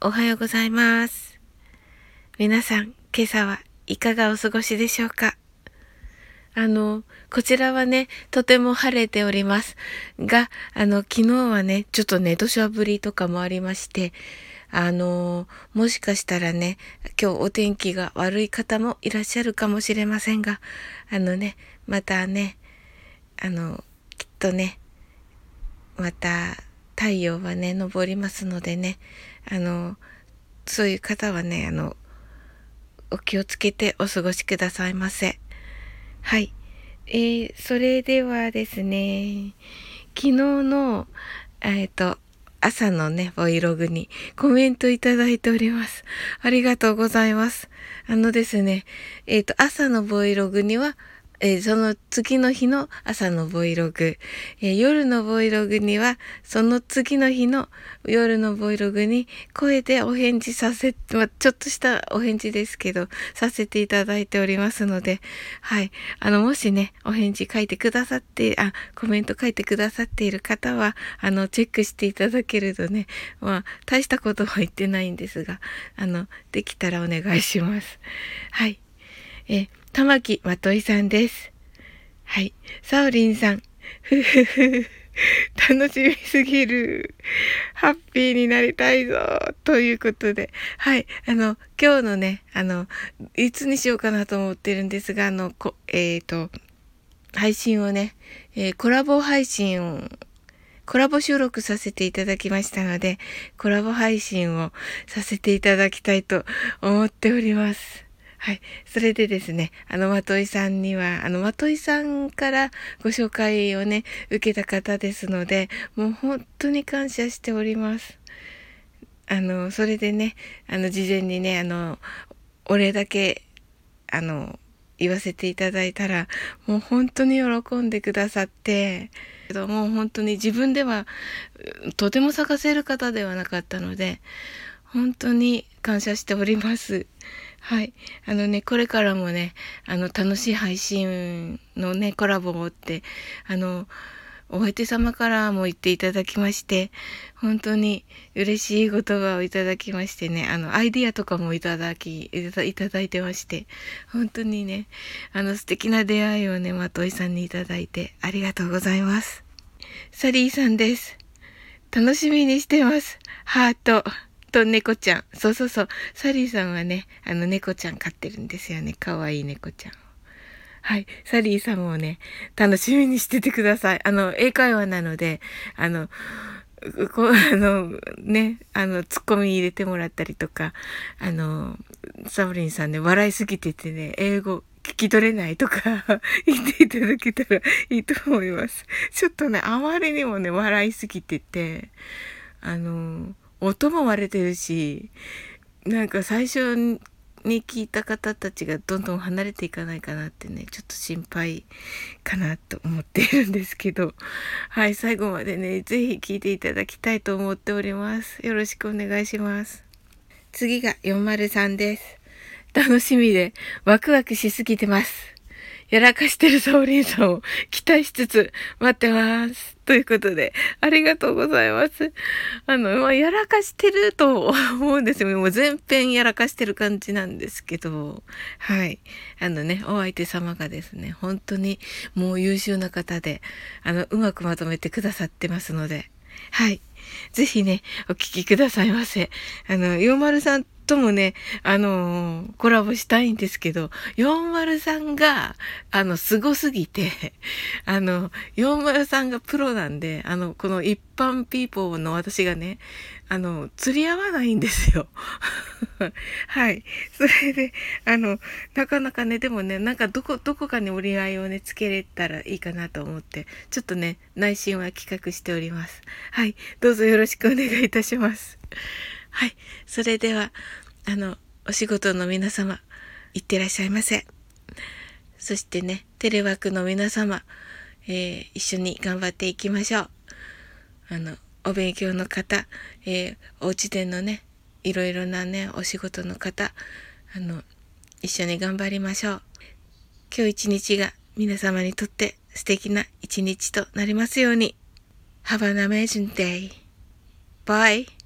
おはようございます。皆さん、今朝はいかがお過ごしでしょうか？あの、こちらはね、とても晴れております。が、あの、昨日はね、ちょっとね、土砂降りとかもありまして、あの、もしかしたらね、今日お天気が悪い方もいらっしゃるかもしれませんが、あのね、またね、あの、きっとね、また太陽はね、昇りますのでね、あの、そういう方はね、あの、お気をつけてお過ごしくださいませ。はい。えー、それではですね、昨日の、えっ、ー、と、朝のね、ボイログにコメントいただいております。ありがとうございます。あのですね、えっ、ー、と、朝のボイログには、えー、その次の日の朝のボイログ、えー、夜のボイログには、その次の日の夜のボイログに声でお返事させ、まあ、ちょっとしたお返事ですけど、させていただいておりますので、はい。あの、もしね、お返事書いてくださって、あ、コメント書いてくださっている方は、あの、チェックしていただけるとね、まあ、大したことは言ってないんですが、あの、できたらお願いします。はい。え玉木まといさんです。はい。サオリンさん。ふふふ。楽しみすぎる。ハッピーになりたいぞ。ということで。はい。あの、今日のね、あの、いつにしようかなと思ってるんですが、あの、こえっ、ー、と、配信をね、えー、コラボ配信を、コラボ収録させていただきましたので、コラボ配信をさせていただきたいと思っております。はい。それでですね、あの、まといさんには、あの、まといさんからご紹介をね、受けた方ですので、もう本当に感謝しております。あの、それでね、あの、事前にね、あの、お礼だけ、あの、言わせていただいたら、もう本当に喜んでくださって、もう本当に自分ではとても探せる方ではなかったので、本当に感謝しております。はい。あのね、これからもね、あの、楽しい配信のね、コラボをって、あの、お相手様からも言っていただきまして、本当に嬉しい言葉をいただきましてね、あの、アイディアとかもいただき、いただいてまして、本当にね、あの、素敵な出会いをね、まといさんにいただいて、ありがとうございます。サリーさんです。楽しみにしてます。ハート。と猫ちゃん。そうそうそう。サリーさんはね、あの猫ちゃん飼ってるんですよね。かわいい猫ちゃん。はい。サリーさんもね、楽しみにしててください。あの、英会話なので、あの、こう、あの、ね、あの、ツッコミ入れてもらったりとか、あの、サブリンさんね、笑いすぎててね、英語聞き取れないとか 言っていただけたらいいと思います。ちょっとね、あまりにもね、笑いすぎてて、あの、音も割れてるし、なんか最初に聞いた方たちがどんどん離れていかないかなってね、ちょっと心配かなと思っているんですけど、はい、最後までね、ぜひ聞いていただきたいと思っております。よろしくお願いします。次が403です。楽しみでワクワクしすぎてます。やらかしてるサオリンさんを期待しつつ待ってます。ということで、ありがとうございます。あの、まあ、やらかしてると思うんですよ。もう全編やらかしてる感じなんですけど、はい。あのね、お相手様がですね、本当にもう優秀な方で、あの、うまくまとめてくださってますので、はい。ぜひね、お聞きくださいませ。あの、40さんともね、あのー、コラボしたいんですけど、403が、あの、凄すぎて、あの、403がプロなんで、あの、この一般ピーポーの私がね、あの、釣り合わないんですよ。はい。それで、あの、なかなかね、でもね、なんかどこ、どこかに折り合いをね、つけれたらいいかなと思って、ちょっとね、内心は企画しております。はい。どうぞよろしくお願いいたします。はい。それでは、あの、お仕事の皆様、いってらっしゃいませ。そしてね、テレワークの皆様、えー、一緒に頑張っていきましょう。あの、お勉強の方、えー、お家でのね、いろいろなね、お仕事の方、あの、一緒に頑張りましょう。今日一日が皆様にとって素敵な一日となりますように。Have an amazing day. Bye.